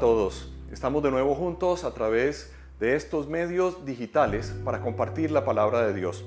Todos, estamos de nuevo juntos a través de estos medios digitales para compartir la palabra de Dios.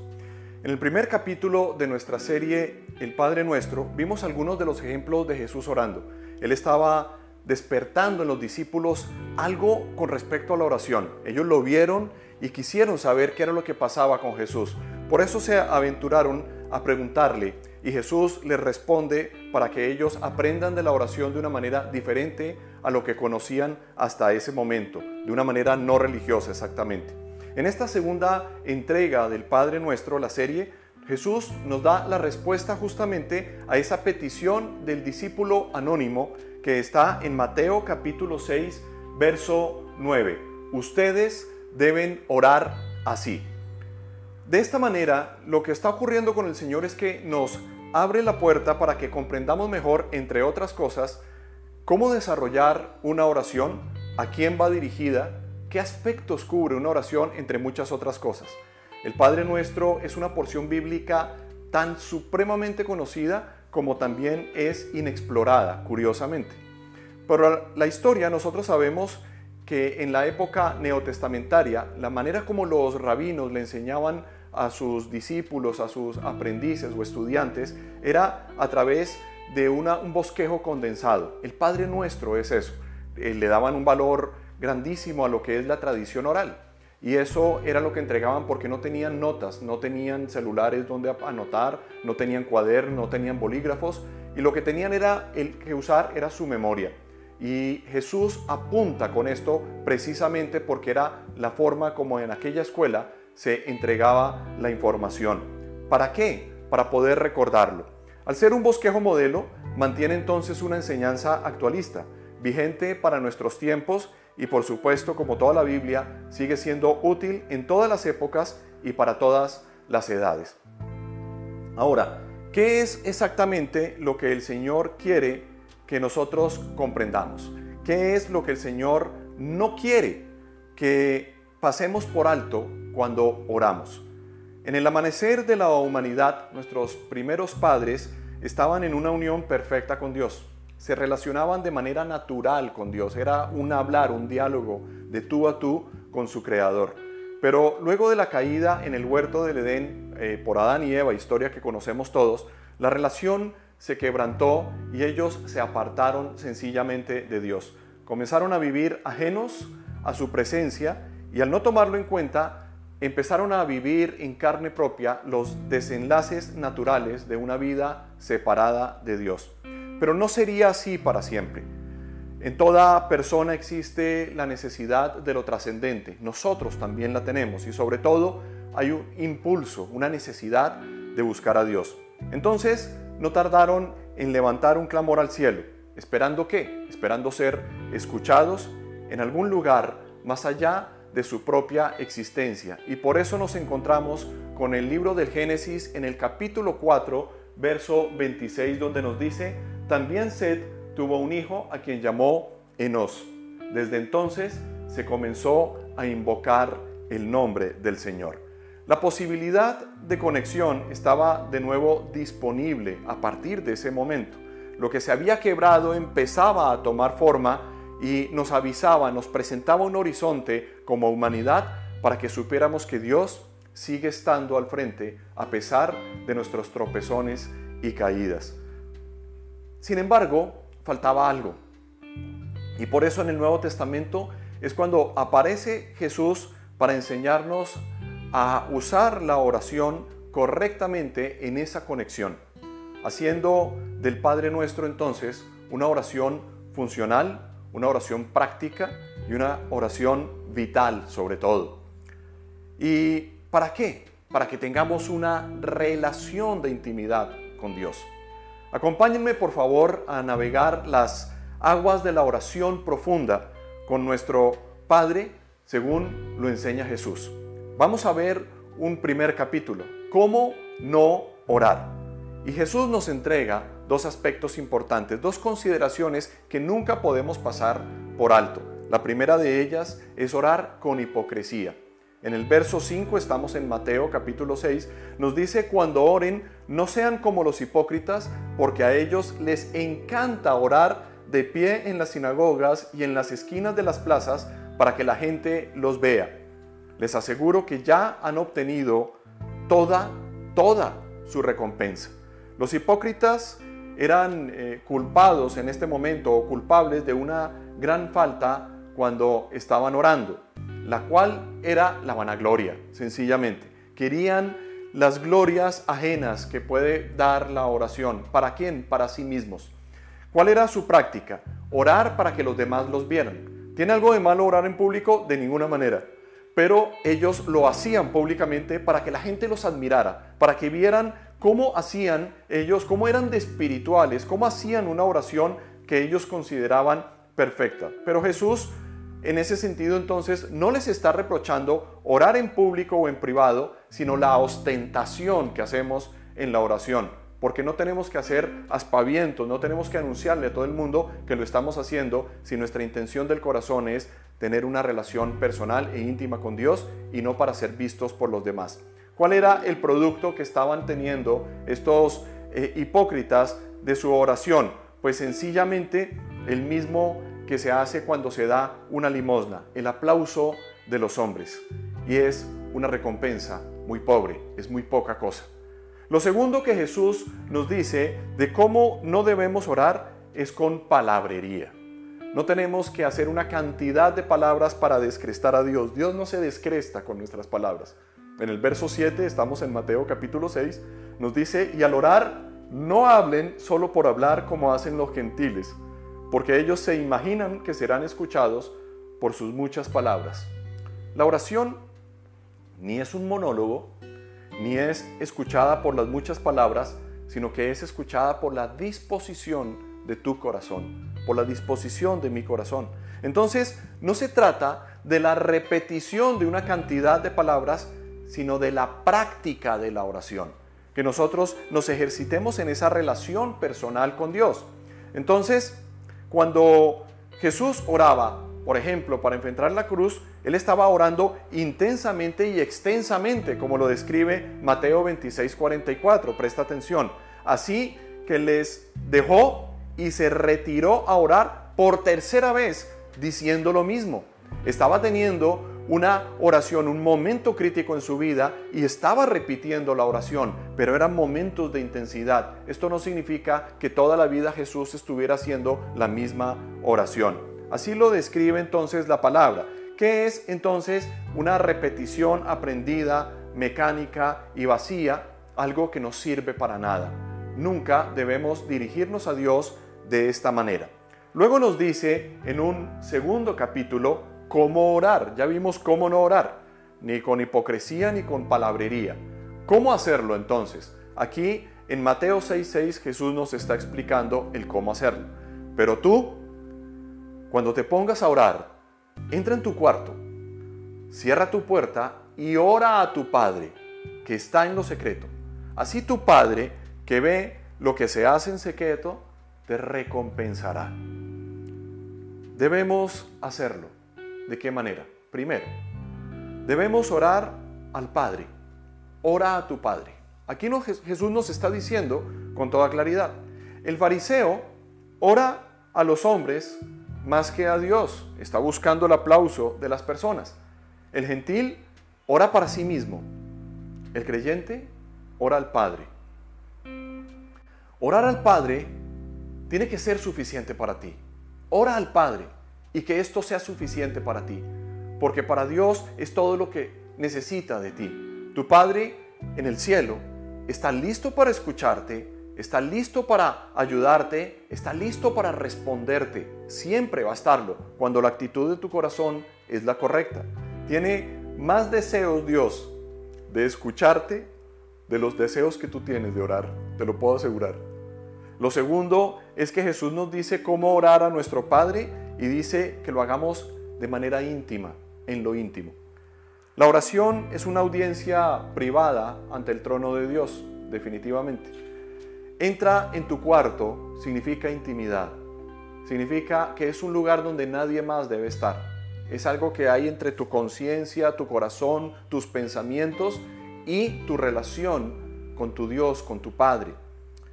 En el primer capítulo de nuestra serie El Padre Nuestro vimos algunos de los ejemplos de Jesús orando. Él estaba despertando en los discípulos algo con respecto a la oración. Ellos lo vieron y quisieron saber qué era lo que pasaba con Jesús. Por eso se aventuraron a preguntarle y Jesús les responde para que ellos aprendan de la oración de una manera diferente a lo que conocían hasta ese momento, de una manera no religiosa exactamente. En esta segunda entrega del Padre Nuestro, la serie, Jesús nos da la respuesta justamente a esa petición del discípulo anónimo que está en Mateo capítulo 6, verso 9. Ustedes deben orar así. De esta manera, lo que está ocurriendo con el Señor es que nos abre la puerta para que comprendamos mejor, entre otras cosas, cómo desarrollar una oración, a quién va dirigida, qué aspectos cubre una oración, entre muchas otras cosas. El Padre Nuestro es una porción bíblica tan supremamente conocida como también es inexplorada, curiosamente. Pero la historia nosotros sabemos que en la época neotestamentaria, la manera como los rabinos le enseñaban a sus discípulos, a sus aprendices o estudiantes, era a través de una, un bosquejo condensado. El Padre Nuestro es eso. Eh, le daban un valor grandísimo a lo que es la tradición oral. Y eso era lo que entregaban porque no tenían notas, no tenían celulares donde anotar, no tenían cuadernos, no tenían bolígrafos. Y lo que tenían era el que usar era su memoria. Y Jesús apunta con esto precisamente porque era la forma como en aquella escuela se entregaba la información. ¿Para qué? Para poder recordarlo. Al ser un bosquejo modelo, mantiene entonces una enseñanza actualista, vigente para nuestros tiempos y por supuesto, como toda la Biblia, sigue siendo útil en todas las épocas y para todas las edades. Ahora, ¿qué es exactamente lo que el Señor quiere que nosotros comprendamos? ¿Qué es lo que el Señor no quiere que pasemos por alto cuando oramos. En el amanecer de la humanidad, nuestros primeros padres estaban en una unión perfecta con Dios. Se relacionaban de manera natural con Dios. Era un hablar, un diálogo de tú a tú con su Creador. Pero luego de la caída en el huerto del Edén eh, por Adán y Eva, historia que conocemos todos, la relación se quebrantó y ellos se apartaron sencillamente de Dios. Comenzaron a vivir ajenos a su presencia y al no tomarlo en cuenta, empezaron a vivir en carne propia los desenlaces naturales de una vida separada de Dios. Pero no sería así para siempre. En toda persona existe la necesidad de lo trascendente. Nosotros también la tenemos y sobre todo hay un impulso, una necesidad de buscar a Dios. Entonces no tardaron en levantar un clamor al cielo. ¿Esperando qué? Esperando ser escuchados en algún lugar más allá de su propia existencia. Y por eso nos encontramos con el libro del Génesis en el capítulo 4, verso 26, donde nos dice, también Seth tuvo un hijo a quien llamó Enos. Desde entonces se comenzó a invocar el nombre del Señor. La posibilidad de conexión estaba de nuevo disponible a partir de ese momento. Lo que se había quebrado empezaba a tomar forma y nos avisaba, nos presentaba un horizonte como humanidad para que supiéramos que Dios sigue estando al frente a pesar de nuestros tropezones y caídas. Sin embargo, faltaba algo. Y por eso en el Nuevo Testamento es cuando aparece Jesús para enseñarnos a usar la oración correctamente en esa conexión, haciendo del Padre Nuestro entonces una oración funcional, una oración práctica y una oración vital sobre todo. ¿Y para qué? Para que tengamos una relación de intimidad con Dios. Acompáñenme por favor a navegar las aguas de la oración profunda con nuestro Padre según lo enseña Jesús. Vamos a ver un primer capítulo, cómo no orar. Y Jesús nos entrega dos aspectos importantes, dos consideraciones que nunca podemos pasar por alto. La primera de ellas es orar con hipocresía. En el verso 5, estamos en Mateo capítulo 6, nos dice, cuando oren, no sean como los hipócritas, porque a ellos les encanta orar de pie en las sinagogas y en las esquinas de las plazas para que la gente los vea. Les aseguro que ya han obtenido toda, toda su recompensa. Los hipócritas eran eh, culpados en este momento o culpables de una gran falta cuando estaban orando, la cual era la vanagloria, sencillamente. Querían las glorias ajenas que puede dar la oración. ¿Para quién? Para sí mismos. ¿Cuál era su práctica? Orar para que los demás los vieran. ¿Tiene algo de malo orar en público? De ninguna manera. Pero ellos lo hacían públicamente para que la gente los admirara, para que vieran cómo hacían ellos, cómo eran de espirituales, cómo hacían una oración que ellos consideraban perfecta. Pero Jesús, en ese sentido, entonces, no les está reprochando orar en público o en privado, sino la ostentación que hacemos en la oración. Porque no tenemos que hacer aspavientos, no tenemos que anunciarle a todo el mundo que lo estamos haciendo si nuestra intención del corazón es tener una relación personal e íntima con Dios y no para ser vistos por los demás. ¿Cuál era el producto que estaban teniendo estos eh, hipócritas de su oración? Pues sencillamente el mismo que se hace cuando se da una limosna, el aplauso de los hombres. Y es una recompensa muy pobre, es muy poca cosa. Lo segundo que Jesús nos dice de cómo no debemos orar es con palabrería. No tenemos que hacer una cantidad de palabras para descrestar a Dios. Dios no se descresta con nuestras palabras. En el verso 7, estamos en Mateo capítulo 6, nos dice, y al orar, no hablen solo por hablar como hacen los gentiles, porque ellos se imaginan que serán escuchados por sus muchas palabras. La oración ni es un monólogo, ni es escuchada por las muchas palabras, sino que es escuchada por la disposición de tu corazón, por la disposición de mi corazón. Entonces, no se trata de la repetición de una cantidad de palabras, sino de la práctica de la oración. Que nosotros nos ejercitemos en esa relación personal con Dios. Entonces, cuando Jesús oraba, por ejemplo, para enfrentar la cruz, él estaba orando intensamente y extensamente, como lo describe Mateo 26, 44. Presta atención. Así que les dejó y se retiró a orar por tercera vez, diciendo lo mismo. Estaba teniendo una oración, un momento crítico en su vida y estaba repitiendo la oración, pero eran momentos de intensidad. Esto no significa que toda la vida Jesús estuviera haciendo la misma oración. Así lo describe entonces la palabra. ¿Qué es entonces una repetición aprendida, mecánica y vacía? Algo que no sirve para nada. Nunca debemos dirigirnos a Dios de esta manera. Luego nos dice en un segundo capítulo cómo orar. Ya vimos cómo no orar, ni con hipocresía ni con palabrería. ¿Cómo hacerlo entonces? Aquí en Mateo 6:6 Jesús nos está explicando el cómo hacerlo. Pero tú, cuando te pongas a orar, entra en tu cuarto, cierra tu puerta y ora a tu Padre, que está en lo secreto. Así tu Padre, que ve lo que se hace en secreto, te recompensará. Debemos hacerlo. ¿De qué manera? Primero, debemos orar al Padre. Ora a tu Padre. Aquí Jesús nos está diciendo con toda claridad. El fariseo ora a los hombres más que a Dios. Está buscando el aplauso de las personas. El gentil ora para sí mismo. El creyente ora al Padre. Orar al Padre tiene que ser suficiente para ti. Ora al Padre y que esto sea suficiente para ti, porque para Dios es todo lo que necesita de ti. Tu Padre en el cielo está listo para escucharte, está listo para ayudarte, está listo para responderte. Siempre va a estarlo cuando la actitud de tu corazón es la correcta. Tiene más deseos Dios de escucharte de los deseos que tú tienes de orar, te lo puedo asegurar. Lo segundo es que Jesús nos dice cómo orar a nuestro Padre y dice que lo hagamos de manera íntima, en lo íntimo. La oración es una audiencia privada ante el trono de Dios, definitivamente. Entra en tu cuarto significa intimidad, significa que es un lugar donde nadie más debe estar. Es algo que hay entre tu conciencia, tu corazón, tus pensamientos y tu relación con tu Dios, con tu Padre.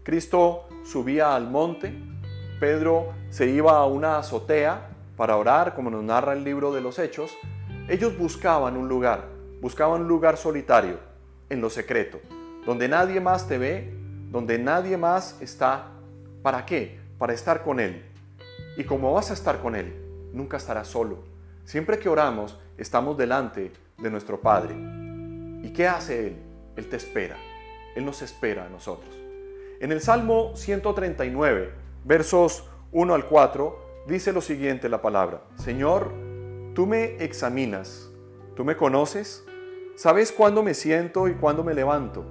Cristo subía al monte, Pedro se iba a una azotea para orar, como nos narra el libro de los Hechos, ellos buscaban un lugar, buscaban un lugar solitario, en lo secreto, donde nadie más te ve, donde nadie más está. ¿Para qué? Para estar con Él. Y como vas a estar con Él, nunca estarás solo. Siempre que oramos, estamos delante de nuestro Padre. ¿Y qué hace Él? Él te espera. Él nos espera a nosotros. En el Salmo 139, versos 1 al 4, dice lo siguiente la palabra. Señor, tú me examinas, tú me conoces, sabes cuándo me siento y cuándo me levanto.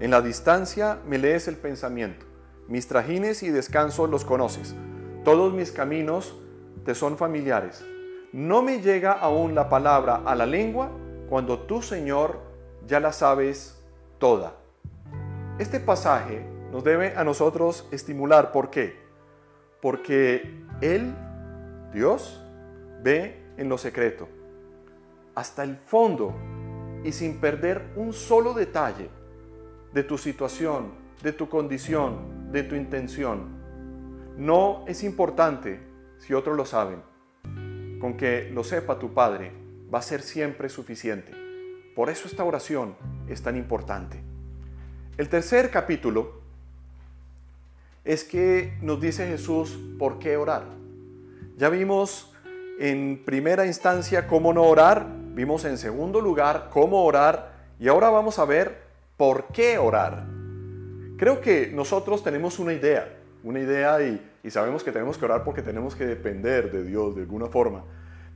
En la distancia me lees el pensamiento. Mis trajines y descansos los conoces. Todos mis caminos te son familiares. No me llega aún la palabra a la lengua cuando tú, Señor, ya la sabes toda. Este pasaje nos debe a nosotros estimular. ¿Por qué? Porque Él, Dios, ve en lo secreto, hasta el fondo y sin perder un solo detalle de tu situación, de tu condición, de tu intención. No es importante si otros lo saben. Con que lo sepa tu Padre va a ser siempre suficiente. Por eso esta oración es tan importante. El tercer capítulo es que nos dice Jesús por qué orar. Ya vimos en primera instancia cómo no orar, vimos en segundo lugar cómo orar y ahora vamos a ver por qué orar. Creo que nosotros tenemos una idea, una idea y, sabemos que tenemos que orar porque tenemos que depender de Dios de alguna forma,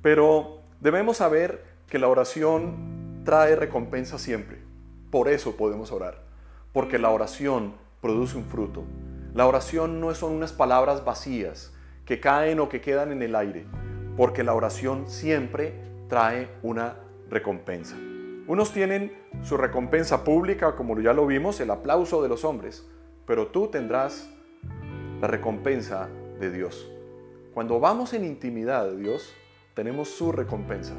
pero debemos saber que la oración trae recompensa siempre. Por eso podemos orar porque la oración produce un fruto. La oración no son unas palabras vacías que caen o que quedan en el aire, porque la oración siempre trae una recompensa. Unos tienen su recompensa pública, como ya lo vimos, el aplauso de los hombres, pero tú tendrás la recompensa de Dios. Cuando vamos en intimidad de Dios, tenemos su recompensa,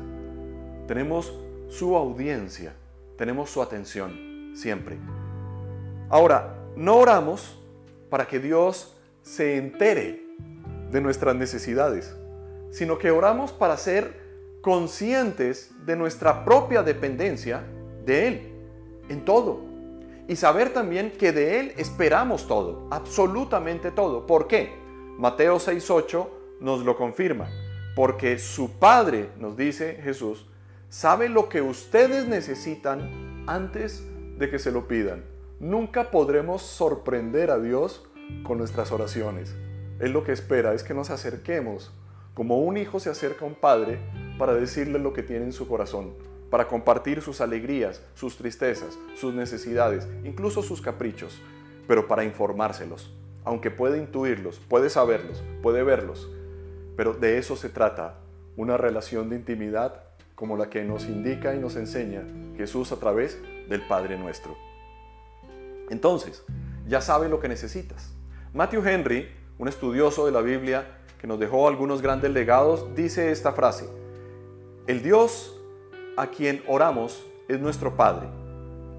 tenemos su audiencia, tenemos su atención, siempre. Ahora, no oramos para que Dios se entere de nuestras necesidades, sino que oramos para ser conscientes de nuestra propia dependencia de Él, en todo. Y saber también que de Él esperamos todo, absolutamente todo. ¿Por qué? Mateo 6.8 nos lo confirma. Porque su Padre, nos dice Jesús, sabe lo que ustedes necesitan antes de que se lo pidan. Nunca podremos sorprender a Dios con nuestras oraciones. Él lo que espera es que nos acerquemos, como un hijo se acerca a un padre, para decirle lo que tiene en su corazón, para compartir sus alegrías, sus tristezas, sus necesidades, incluso sus caprichos, pero para informárselos. Aunque puede intuirlos, puede saberlos, puede verlos, pero de eso se trata, una relación de intimidad como la que nos indica y nos enseña Jesús a través del Padre nuestro. Entonces, ya sabe lo que necesitas. Matthew Henry, un estudioso de la Biblia que nos dejó algunos grandes legados, dice esta frase, el Dios a quien oramos es nuestro Padre.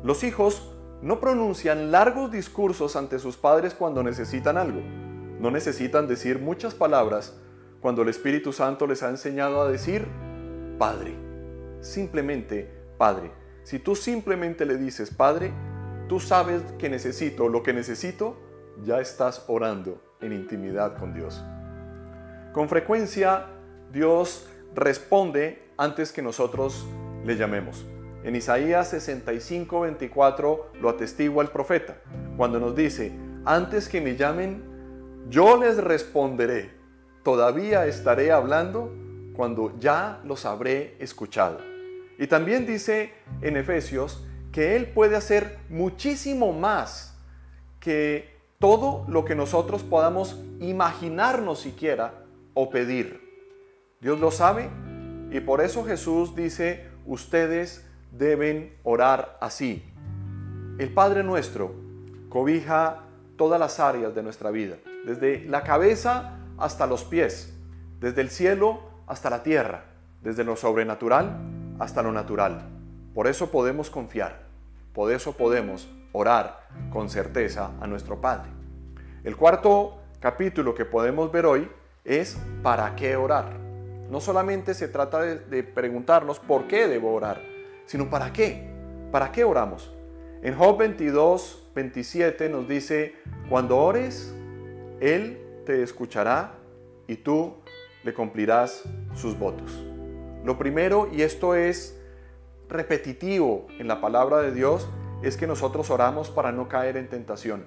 Los hijos no pronuncian largos discursos ante sus padres cuando necesitan algo. No necesitan decir muchas palabras cuando el Espíritu Santo les ha enseñado a decir Padre. Simplemente Padre. Si tú simplemente le dices Padre, tú sabes que necesito lo que necesito, ya estás orando en intimidad con Dios. Con frecuencia Dios responde antes que nosotros le llamemos. En Isaías 65, 24 lo atestigua el profeta, cuando nos dice, antes que me llamen, yo les responderé, todavía estaré hablando cuando ya los habré escuchado. Y también dice en Efesios que Él puede hacer muchísimo más que todo lo que nosotros podamos imaginarnos siquiera o pedir. Dios lo sabe y por eso Jesús dice, ustedes deben orar así. El Padre nuestro cobija todas las áreas de nuestra vida, desde la cabeza hasta los pies, desde el cielo hasta la tierra, desde lo sobrenatural hasta lo natural. Por eso podemos confiar, por eso podemos orar con certeza a nuestro Padre. El cuarto capítulo que podemos ver hoy es ¿para qué orar? No solamente se trata de, preguntarnos por qué debo orar, sino ¿para qué? ¿Para qué oramos? En Job 22, 27 nos dice, cuando ores, Él te escuchará y tú le cumplirás sus votos. Lo primero, y esto es repetitivo en la palabra de Dios, es que nosotros oramos para no caer en tentación.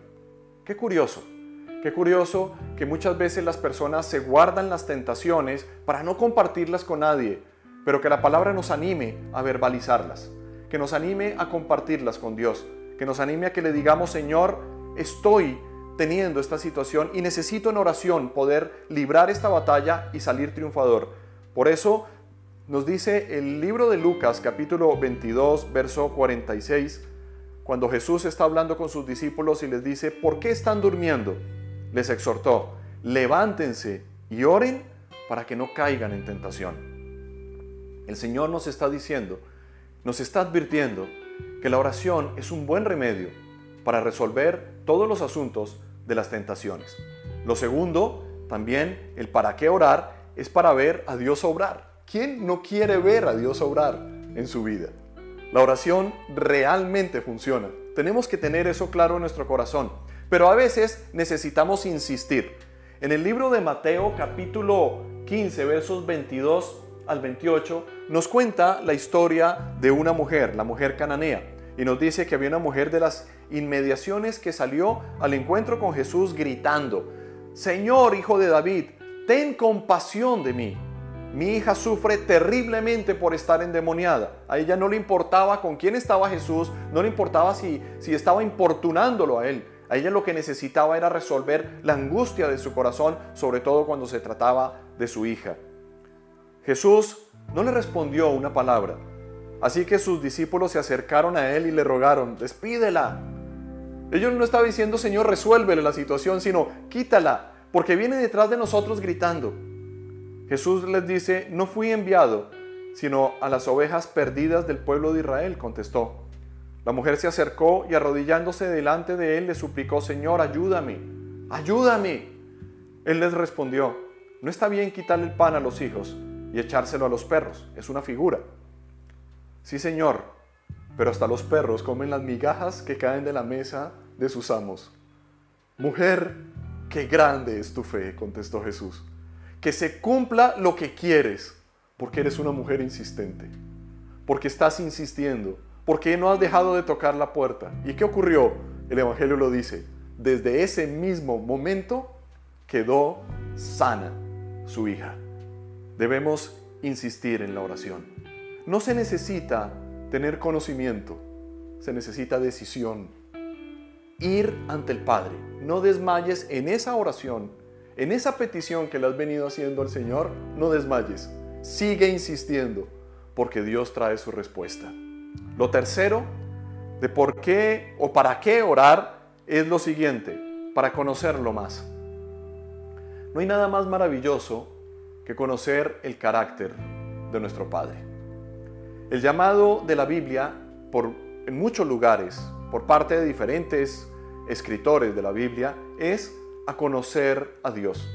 Qué curioso, qué curioso que muchas veces las personas se guardan las tentaciones para no compartirlas con nadie, pero que la palabra nos anime a verbalizarlas, que nos anime a compartirlas con Dios, que nos anime a que le digamos, Señor, estoy teniendo esta situación y necesito en oración poder librar esta batalla y salir triunfador. Por eso nos dice el libro de Lucas capítulo 22, verso 46, cuando Jesús está hablando con sus discípulos y les dice, ¿por qué están durmiendo? Les exhortó, levántense y oren para que no caigan en tentación. El Señor nos está diciendo, nos está advirtiendo que la oración es un buen remedio para resolver todos los asuntos de las tentaciones. Lo segundo, también el para qué orar, es para ver a Dios obrar. ¿Quién no quiere ver a Dios obrar en su vida? La oración realmente funciona. Tenemos que tener eso claro en nuestro corazón. Pero a veces necesitamos insistir. En el libro de Mateo capítulo 15 versos 22 al 28 nos cuenta la historia de una mujer, la mujer cananea. Y nos dice que había una mujer de las inmediaciones que salió al encuentro con Jesús gritando, Señor, hijo de David, ten compasión de mí. Mi hija sufre terriblemente por estar endemoniada. A ella no le importaba con quién estaba Jesús, no le importaba si, si estaba importunándolo a él. A ella lo que necesitaba era resolver la angustia de su corazón, sobre todo cuando se trataba de su hija. Jesús no le respondió una palabra, Así que sus discípulos se acercaron a él y le rogaron, despídela. Ellos no estaban diciendo, Señor, resuélvele la situación, sino quítala, porque viene detrás de nosotros gritando. Jesús les dice, no fui enviado, sino a las ovejas perdidas del pueblo de Israel, contestó. La mujer se acercó y arrodillándose delante de él le suplicó, Señor, ayúdame, ayúdame. Él les respondió, no está bien quitarle el pan a los hijos y echárselo a los perros, es una figura. Sí, Señor, pero hasta los perros comen las migajas que caen de la mesa de sus amos. Mujer, qué grande es tu fe, contestó Jesús. Que se cumpla lo que quieres, porque eres una mujer insistente, porque estás insistiendo, porque no has dejado de tocar la puerta. ¿Y qué ocurrió? El Evangelio lo dice. Desde ese mismo momento quedó sana su hija. Debemos insistir en la oración. No se necesita tener conocimiento, se necesita decisión. Ir ante el Padre. No desmayes en esa oración, en esa petición que le has venido haciendo al Señor, no desmayes. Sigue insistiendo, porque Dios trae su respuesta. Lo tercero, de por qué o para qué orar, es lo siguiente, para conocerlo más. No hay nada más maravilloso que conocer el carácter de nuestro Padre. El llamado de la Biblia, por, en muchos lugares, por parte de diferentes escritores de la Biblia, es a conocer a Dios,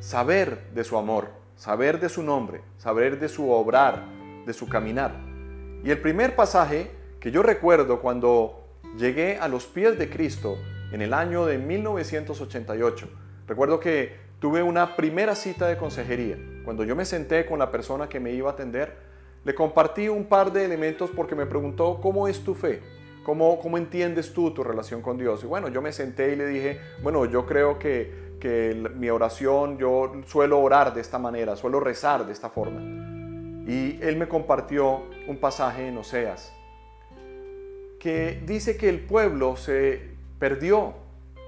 saber de su amor, saber de su nombre, saber de su obrar, de su caminar. Y el primer pasaje que yo recuerdo cuando llegué a los pies de Cristo en el año de 1988, recuerdo que tuve una primera cita de consejería. Cuando yo me senté con la persona que me iba a atender, le compartí un par de elementos porque me preguntó, ¿cómo es tu fe? ¿Cómo, ¿Cómo entiendes tú tu relación con Dios? Y bueno, yo me senté y le dije, bueno, yo creo que, que mi oración, yo suelo orar de esta manera, suelo rezar de esta forma. Y él me compartió un pasaje en Oseas que dice que el pueblo se perdió,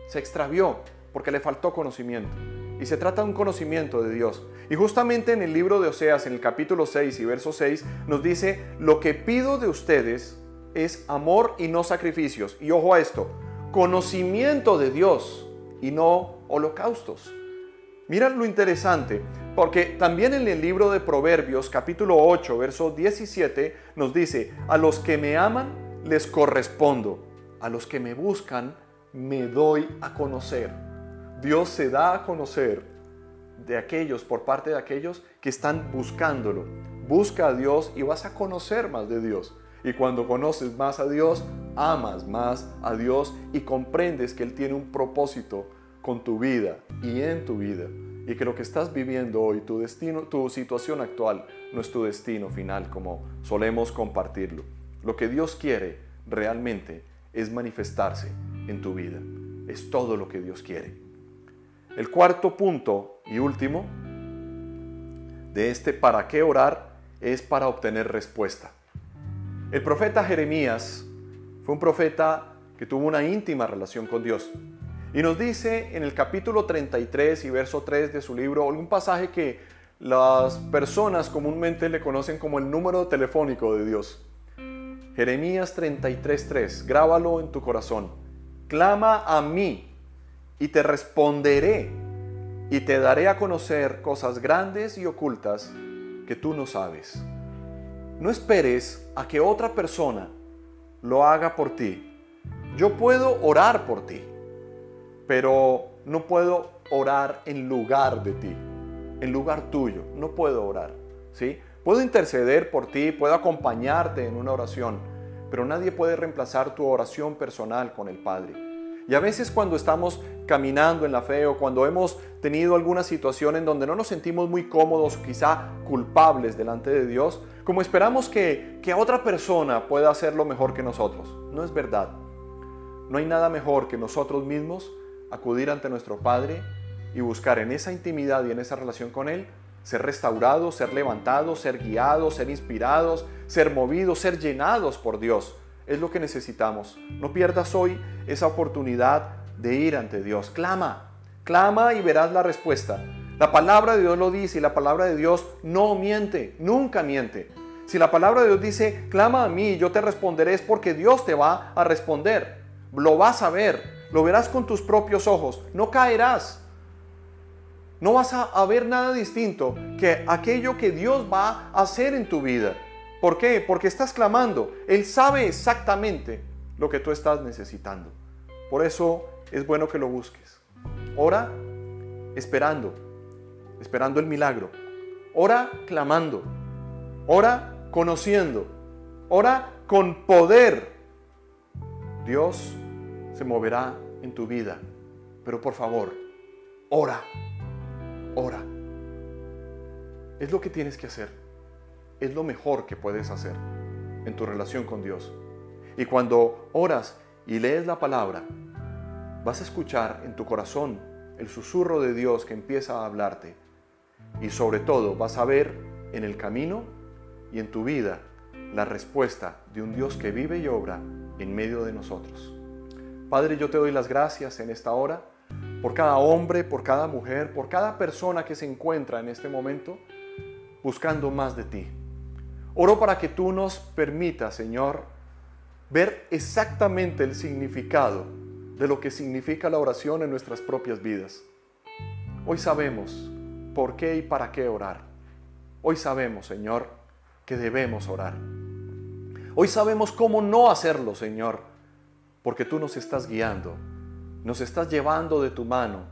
se extravió porque le faltó conocimiento. Y se trata de un conocimiento de Dios. Y justamente en el libro de Oseas, en el capítulo 6 y verso 6, nos dice, lo que pido de ustedes es amor y no sacrificios. Y ojo a esto, conocimiento de Dios y no holocaustos. Mira lo interesante, porque también en el libro de Proverbios, capítulo 8, verso 17, nos dice, a los que me aman les correspondo, a los que me buscan me doy a conocer. Dios se da a conocer de aquellos, por parte de aquellos que están buscándolo. Busca a Dios y vas a conocer más de Dios. Y cuando conoces más a Dios, amas más a Dios y comprendes que Él tiene un propósito con tu vida y en tu vida. Y que lo que estás viviendo hoy, tu destino, tu situación actual, no es tu destino final como solemos compartirlo. Lo que Dios quiere realmente es manifestarse en tu vida. Es todo lo que Dios quiere. El cuarto punto y último de este para qué orar es para obtener respuesta. El profeta Jeremías fue un profeta que tuvo una íntima relación con Dios. Y nos dice en el capítulo 33 y verso 3 de su libro un pasaje que las personas comúnmente le conocen como el número telefónico de Dios. Jeremías 33:3, grábalo en tu corazón. Clama a mí y te responderé y te daré a conocer cosas grandes y ocultas que tú no sabes. No esperes a que otra persona lo haga por ti. Yo puedo orar por ti, pero no puedo orar en lugar de ti, en lugar tuyo. No puedo orar, ¿sí? Puedo interceder por ti, puedo acompañarte en una oración, pero nadie puede reemplazar tu oración personal con el Padre. Y a veces cuando estamos caminando en la fe o cuando hemos tenido alguna situación en donde no nos sentimos muy cómodos quizá culpables delante de Dios, como esperamos que, que otra persona pueda hacerlo mejor que nosotros. No es verdad. No hay nada mejor que nosotros mismos acudir ante nuestro Padre y buscar en esa intimidad y en esa relación con Él ser restaurados, ser levantados, ser guiados, ser inspirados, ser movidos, ser llenados por Dios es lo que necesitamos. No pierdas hoy esa oportunidad de ir ante Dios. Clama, clama y verás la respuesta. La palabra de Dios lo dice y la palabra de Dios no miente, nunca miente. Si la palabra de Dios dice, clama a mí, yo te responderé, es porque Dios te va a responder. Lo vas a ver, lo verás con tus propios ojos, no caerás. No vas a ver nada distinto que aquello que Dios va a hacer en tu vida. ¿Por qué? Porque estás clamando. Él sabe exactamente lo que tú estás necesitando. Por eso es bueno que lo busques. Ora esperando, esperando el milagro. Ora clamando. Ora conociendo. Ora con poder. Dios se moverá en tu vida. Pero por favor, ora. Ora. Es lo que tienes que hacer es lo mejor que puedes hacer en tu relación con Dios. Y cuando oras y lees la palabra, vas a escuchar en tu corazón el susurro de Dios que empieza a hablarte. Y sobre todo vas a ver en el camino y en tu vida la respuesta de un Dios que vive y obra en medio de nosotros. Padre, yo te doy las gracias en esta hora por cada hombre, por cada mujer, por cada persona que se encuentra en este momento buscando más de ti. Oro para que tú nos permitas, Señor, ver exactamente el significado de lo que significa la oración en nuestras propias vidas. Hoy sabemos por qué y para qué orar. Hoy sabemos, Señor, que debemos orar. Hoy sabemos cómo no hacerlo, Señor, porque tú nos estás guiando, nos estás llevando de tu mano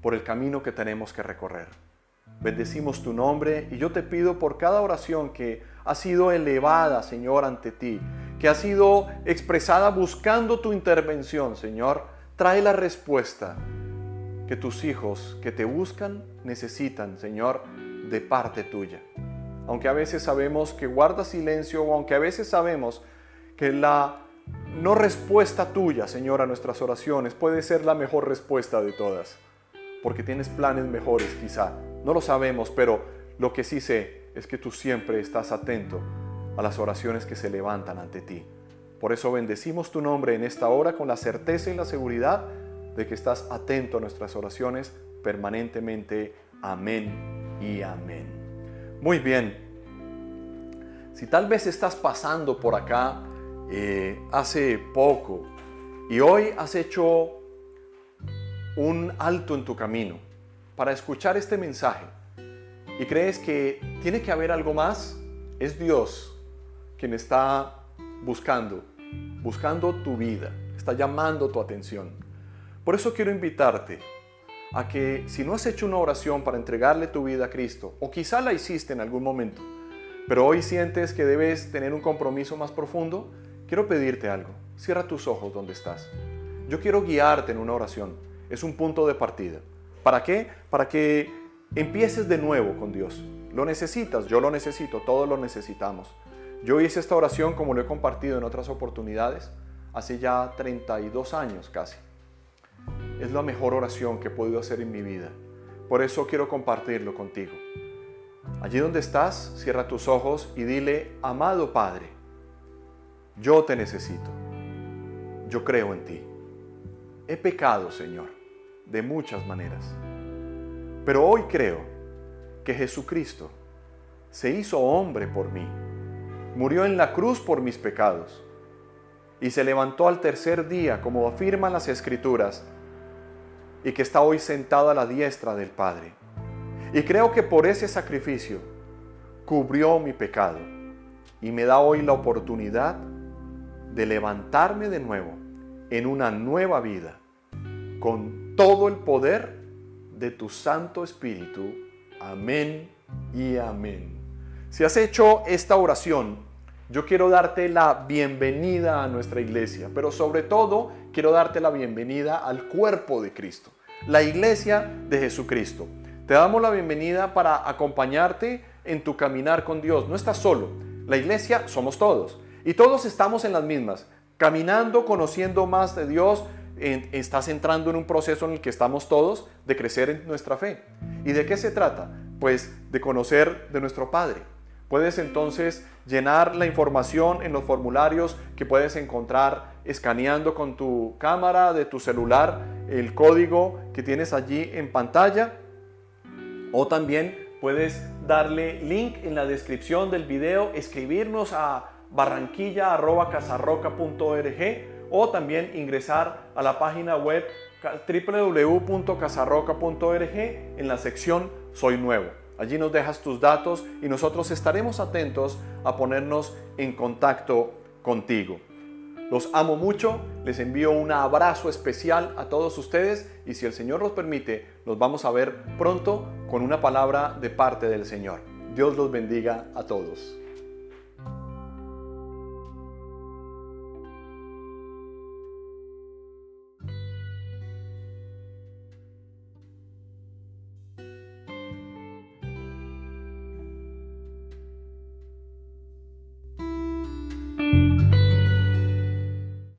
por el camino que tenemos que recorrer. Bendecimos tu nombre y yo te pido por cada oración que ha sido elevada, Señor, ante ti, que ha sido expresada buscando tu intervención, Señor, trae la respuesta que tus hijos que te buscan necesitan, Señor, de parte tuya. Aunque a veces sabemos que guarda silencio o aunque a veces sabemos que la no respuesta tuya, Señor, a nuestras oraciones puede ser la mejor respuesta de todas, porque tienes planes mejores quizá. No lo sabemos, pero lo que sí sé es que tú siempre estás atento a las oraciones que se levantan ante ti. Por eso bendecimos tu nombre en esta hora con la certeza y la seguridad de que estás atento a nuestras oraciones permanentemente. Amén y amén. Muy bien. Si tal vez estás pasando por acá eh, hace poco y hoy has hecho un alto en tu camino para escuchar este mensaje, y crees que tiene que haber algo más, es Dios quien está buscando, buscando tu vida, está llamando tu atención. Por eso quiero invitarte a que si no has hecho una oración para entregarle tu vida a Cristo, o quizá la hiciste en algún momento, pero hoy sientes que debes tener un compromiso más profundo, quiero pedirte algo. Cierra tus ojos donde estás. Yo quiero guiarte en una oración. Es un punto de partida. ¿Para qué? Para que empieces de nuevo con Dios. Lo necesitas, yo lo necesito, todos lo necesitamos. Yo hice esta oración como lo he compartido en otras oportunidades, hace ya 32 años casi. Es la mejor oración que he podido hacer en mi vida. Por eso quiero compartirlo contigo. Allí donde estás, cierra tus ojos y dile, amado Padre, yo te necesito. Yo creo en ti. He pecado, Señor, de muchas maneras. Pero hoy creo que Jesucristo se hizo hombre por mí, murió en la cruz por mis pecados y se levantó al tercer día, como afirman las Escrituras, y que está hoy sentado a la diestra del Padre. Y creo que por ese sacrificio cubrió mi pecado y me da hoy la oportunidad de levantarme de nuevo en una nueva vida con todo el poder de tu Santo Espíritu. Amén y amén. Si has hecho esta oración, yo quiero darte la bienvenida a nuestra iglesia, pero sobre todo quiero darte la bienvenida al cuerpo de Cristo, la iglesia de Jesucristo. Te damos la bienvenida para acompañarte en tu caminar con Dios. No estás solo. La iglesia somos todos. Y todos estamos en las mismas. Caminando, conociendo más de Dios, estás entrando en un proceso en el que estamos todos de crecer en nuestra fe. ¿Y de qué se trata? Pues de conocer de nuestro Padre. Puedes entonces llenar la información en los formularios que puedes encontrar escaneando con tu cámara de tu celular el código que tienes allí en pantalla o también puedes darle link en la descripción del video, escribirnos a barranquilla.casarroca.org o también ingresar a la página web www.casarroca.org en la sección Soy Nuevo. Allí nos dejas tus datos y nosotros estaremos atentos a ponernos en contacto contigo. Los amo mucho, les envío un abrazo especial a todos ustedes y si el Señor los permite, nos vamos a ver pronto con una palabra de parte del Señor. Dios los bendiga a todos.